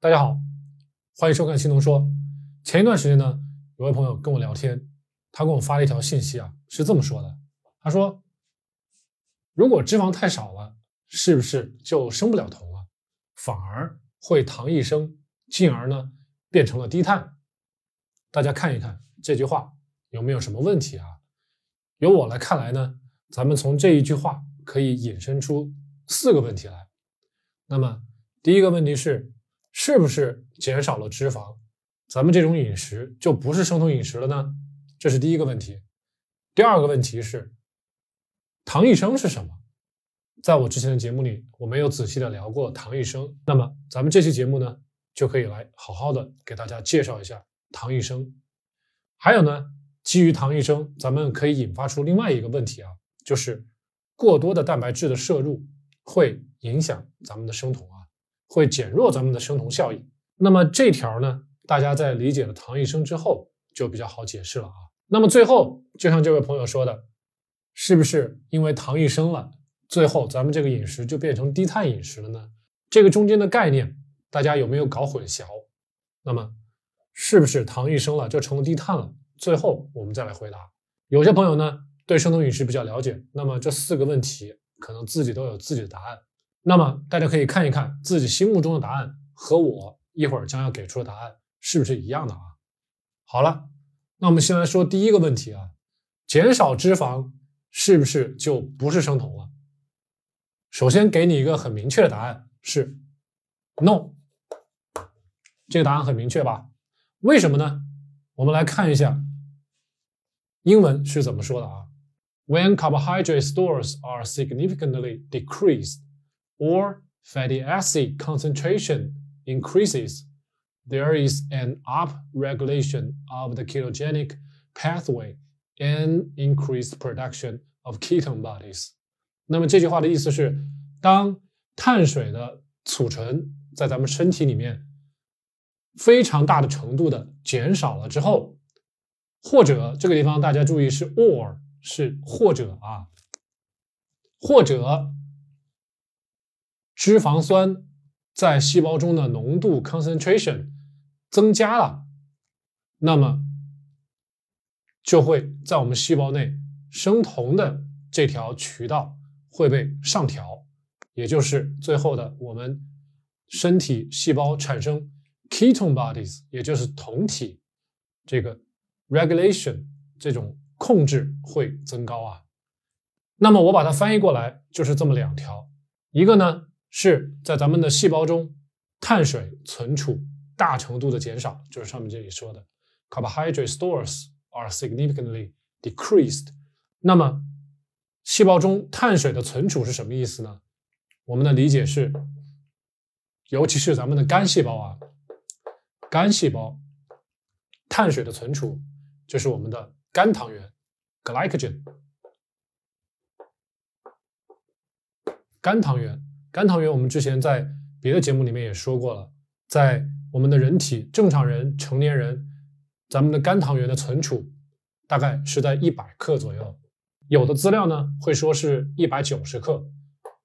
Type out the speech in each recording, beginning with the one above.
大家好，欢迎收看新农说。前一段时间呢，有位朋友跟我聊天，他给我发了一条信息啊，是这么说的：他说，如果脂肪太少了，是不是就生不了酮了，反而会糖异生，进而呢变成了低碳？大家看一看这句话有没有什么问题啊？由我来看来呢，咱们从这一句话可以引申出四个问题来。那么第一个问题是。是不是减少了脂肪，咱们这种饮食就不是生酮饮食了呢？这是第一个问题。第二个问题是，糖异生是什么？在我之前的节目里，我没有仔细的聊过糖异生。那么咱们这期节目呢，就可以来好好的给大家介绍一下糖异生。还有呢，基于糖异生，咱们可以引发出另外一个问题啊，就是过多的蛋白质的摄入会影响咱们的生酮啊。会减弱咱们的生酮效应。那么这条呢，大家在理解了糖异生之后，就比较好解释了啊。那么最后，就像这位朋友说的，是不是因为糖异生了，最后咱们这个饮食就变成低碳饮食了呢？这个中间的概念，大家有没有搞混淆？那么，是不是糖异生了就成了低碳了？最后我们再来回答。有些朋友呢，对生酮饮食比较了解，那么这四个问题可能自己都有自己的答案。那么大家可以看一看自己心目中的答案和我一会儿将要给出的答案是不是一样的啊？好了，那我们先来说第一个问题啊，减少脂肪是不是就不是生酮了？首先给你一个很明确的答案是 no，这个答案很明确吧？为什么呢？我们来看一下英文是怎么说的啊？When carbohydrate stores are significantly decreased or fatty acid concentration increases, there is an upregulation of the ketogenic pathway and increased production of ketone bodies。那么这句话的意思是，当碳水的储存在咱们身体里面非常大的程度的减少了之后，或者这个地方大家注意是 or 是或者啊，或者脂肪酸在细胞中的浓度 concentration 增加了，那么就会在我们细胞内生酮的这条渠道会被上调，也就是最后的我们身体细胞产生 ketone bodies，也就是酮体，这个 regulation 这种控制会增高啊。那么我把它翻译过来就是这么两条，一个呢。是在咱们的细胞中，碳水存储大程度的减少，就是上面这里说的，carbohydrate stores are significantly decreased。那么，细胞中碳水的存储是什么意思呢？我们的理解是，尤其是咱们的肝细胞啊，肝细胞碳水的存储就是我们的肝糖原 （glycogen），肝糖原。肝糖原，我们之前在别的节目里面也说过了，在我们的人体正常人、成年人，咱们的肝糖原的存储大概是在一百克左右，有的资料呢会说是一百九十克，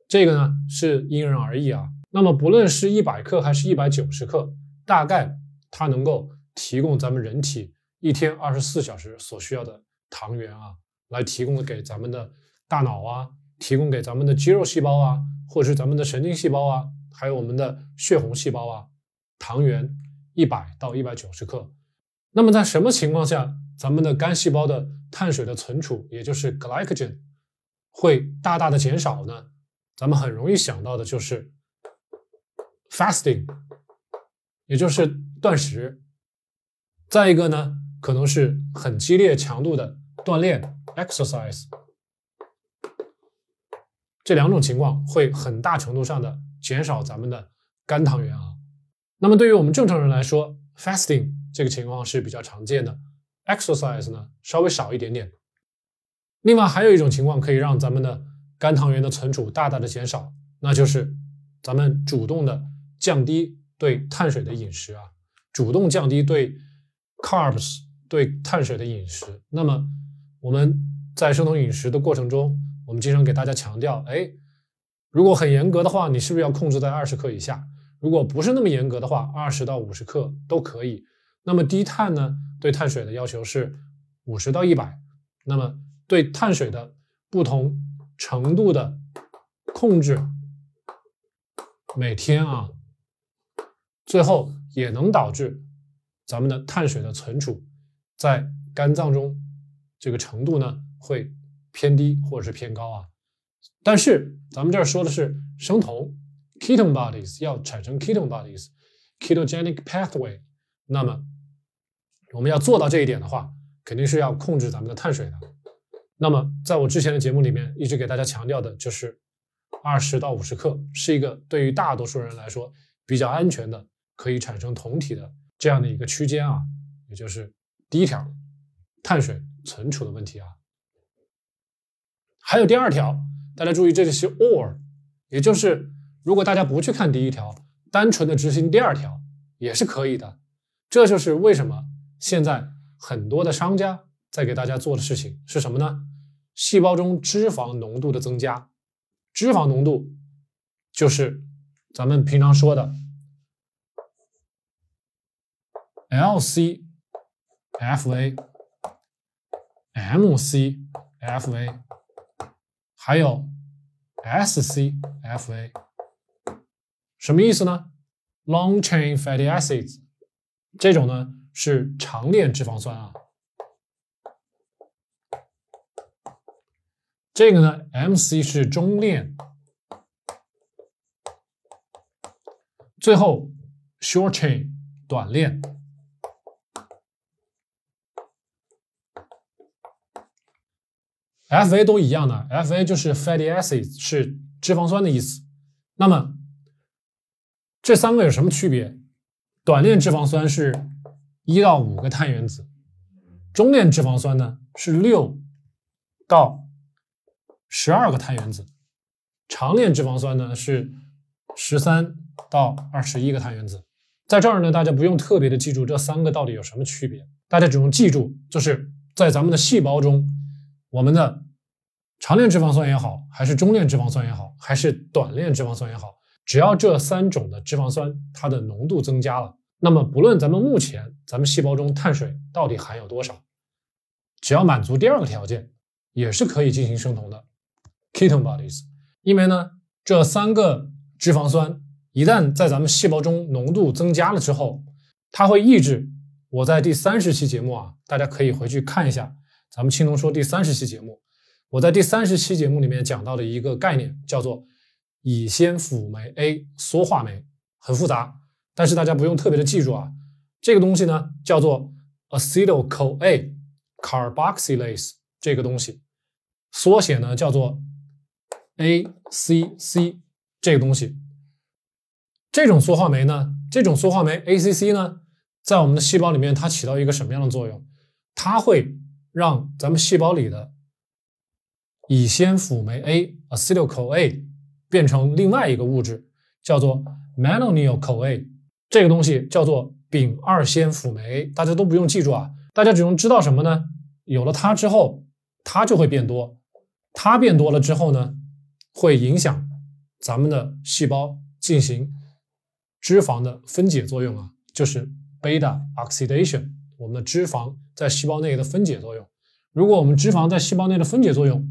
这个呢是因人而异啊。那么不论是一百克还是一百九十克，大概它能够提供咱们人体一天二十四小时所需要的糖原啊，来提供给咱们的大脑啊，提供给咱们的肌肉细胞啊。或者是咱们的神经细胞啊，还有我们的血红细胞啊，糖原一百到一百九十克。那么在什么情况下，咱们的肝细胞的碳水的存储，也就是 glycogen，会大大的减少呢？咱们很容易想到的就是 fasting，也就是断食。再一个呢，可能是很激烈强度的锻炼 exercise。这两种情况会很大程度上的减少咱们的肝糖原啊。那么对于我们正常人来说，fasting 这个情况是比较常见的，exercise 呢稍微少一点点。另外还有一种情况可以让咱们的肝糖原的存储大大的减少，那就是咱们主动的降低对碳水的饮食啊，主动降低对 carbs 对碳水的饮食。那么我们在生酮饮食的过程中。我们经常给大家强调，哎，如果很严格的话，你是不是要控制在二十克以下？如果不是那么严格的话，二十到五十克都可以。那么低碳呢，对碳水的要求是五十到一百。那么对碳水的不同程度的控制，每天啊，最后也能导致咱们的碳水的存储在肝脏中这个程度呢会偏低或者是偏高啊。但是咱们这儿说的是生酮 ketone bodies 要产生 ketone bodies ketogenic pathway，那么我们要做到这一点的话，肯定是要控制咱们的碳水的。那么在我之前的节目里面一直给大家强调的就是二十到五十克是一个对于大多数人来说比较安全的，可以产生酮体的这样的一个区间啊，也就是第一条碳水存储的问题啊。还有第二条。大家注意，这里是 or，也就是如果大家不去看第一条，单纯的执行第二条也是可以的。这就是为什么现在很多的商家在给大家做的事情是什么呢？细胞中脂肪浓度的增加，脂肪浓度就是咱们平常说的 LCFA，MCFA。还有 SCFA 什么意思呢？Long chain fatty acids 这种呢是长链脂肪酸啊。这个呢 MC 是中链，最后 short chain 短链。F A 都一样的，F A 就是 fatty acids，是脂肪酸的意思。那么这三个有什么区别？短链脂肪酸是一到五个碳原子，中链脂肪酸呢是六到十二个碳原子，长链脂肪酸呢是十三到二十一个碳原子。在这儿呢，大家不用特别的记住这三个到底有什么区别，大家只用记住，就是在咱们的细胞中。我们的长链脂肪酸也好，还是中链脂肪酸也好，还是短链脂肪酸也好，只要这三种的脂肪酸它的浓度增加了，那么不论咱们目前咱们细胞中碳水到底含有多少，只要满足第二个条件，也是可以进行生酮的 ketone bodies。因为呢，这三个脂肪酸一旦在咱们细胞中浓度增加了之后，它会抑制。我在第三十期节目啊，大家可以回去看一下。咱们青龙说第三十期节目，我在第三十期节目里面讲到的一个概念叫做乙酰辅酶 A 缩化酶，很复杂，但是大家不用特别的记住啊。这个东西呢叫做 acetyl CoA carboxylase 这个东西，缩写呢叫做 ACC 这个东西。这种缩化酶呢，这种缩化酶 ACC 呢，在我们的细胞里面它起到一个什么样的作用？它会让咱们细胞里的乙酰辅酶 A（acetyl CoA） 变成另外一个物质，叫做 malonyl CoA。这个东西叫做丙二酰辅酶。大家都不用记住啊，大家只用知道什么呢？有了它之后，它就会变多。它变多了之后呢，会影响咱们的细胞进行脂肪的分解作用啊，就是 beta oxidation。我们的脂肪在细胞内的分解作用，如果我们脂肪在细胞内的分解作用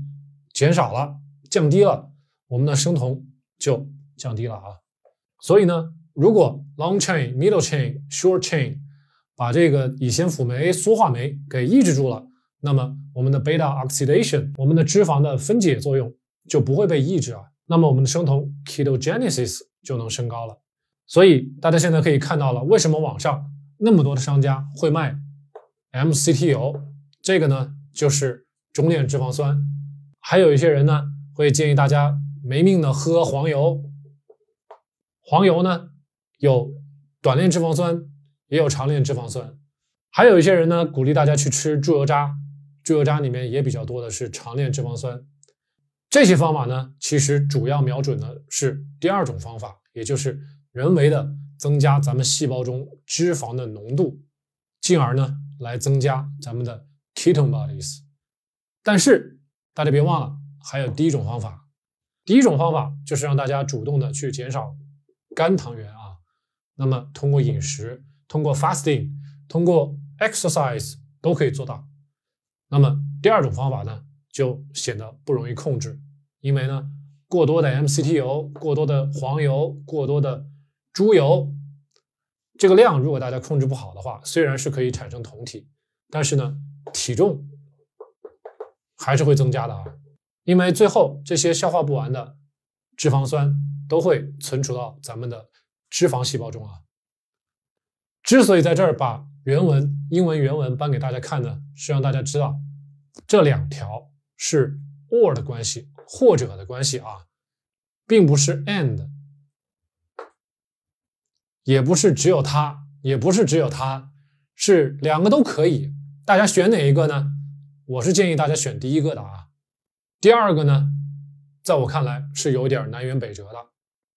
减少了、降低了，我们的生酮就降低了啊。所以呢，如果 long chain、middle chain、short chain 把这个乙酰辅酶 A 缩化酶给抑制住了，那么我们的 beta oxidation，我们的脂肪的分解作用就不会被抑制啊。那么我们的生酮 ketogenesis 就能升高了。所以大家现在可以看到了，为什么网上那么多的商家会卖？MCT 油这个呢，就是中链脂肪酸。还有一些人呢，会建议大家没命的喝黄油。黄油呢，有短链脂肪酸，也有长链脂肪酸。还有一些人呢，鼓励大家去吃猪油渣，猪油渣里面也比较多的是长链脂肪酸。这些方法呢，其实主要瞄准的是第二种方法，也就是人为的增加咱们细胞中脂肪的浓度，进而呢。来增加咱们的 ketone bodies，但是大家别忘了，还有第一种方法。第一种方法就是让大家主动的去减少肝糖原啊。那么通过饮食、通过 fasting、通过 exercise 都可以做到。那么第二种方法呢，就显得不容易控制，因为呢，过多的 MCT 油、过多的黄油、过多的猪油，这个量如果大家控制不好的话，虽然是可以产生酮体，但是呢，体重还是会增加的啊，因为最后这些消化不完的脂肪酸都会存储到咱们的脂肪细胞中啊。之所以在这儿把原文英文原文搬给大家看呢，是让大家知道这两条是 or 的关系，或者的关系啊，并不是 and，也不是只有它，也不是只有它，是两个都可以。大家选哪一个呢？我是建议大家选第一个的啊。第二个呢，在我看来是有点南辕北辙的。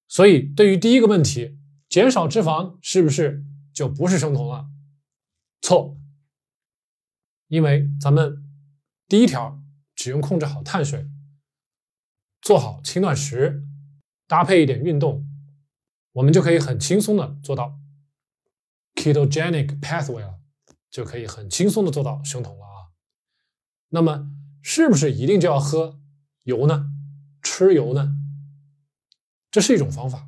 所以对于第一个问题，减少脂肪是不是就不是生酮了？错，因为咱们第一条只用控制好碳水，做好轻断食，搭配一点运动，我们就可以很轻松的做到 ketogenic pathway 了，就可以很轻松的做到生酮了。那么是不是一定就要喝油呢？吃油呢？这是一种方法，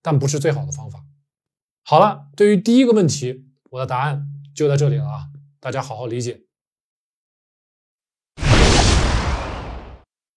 但不是最好的方法。好了，对于第一个问题，我的答案。就在这里了啊，大家好好理解。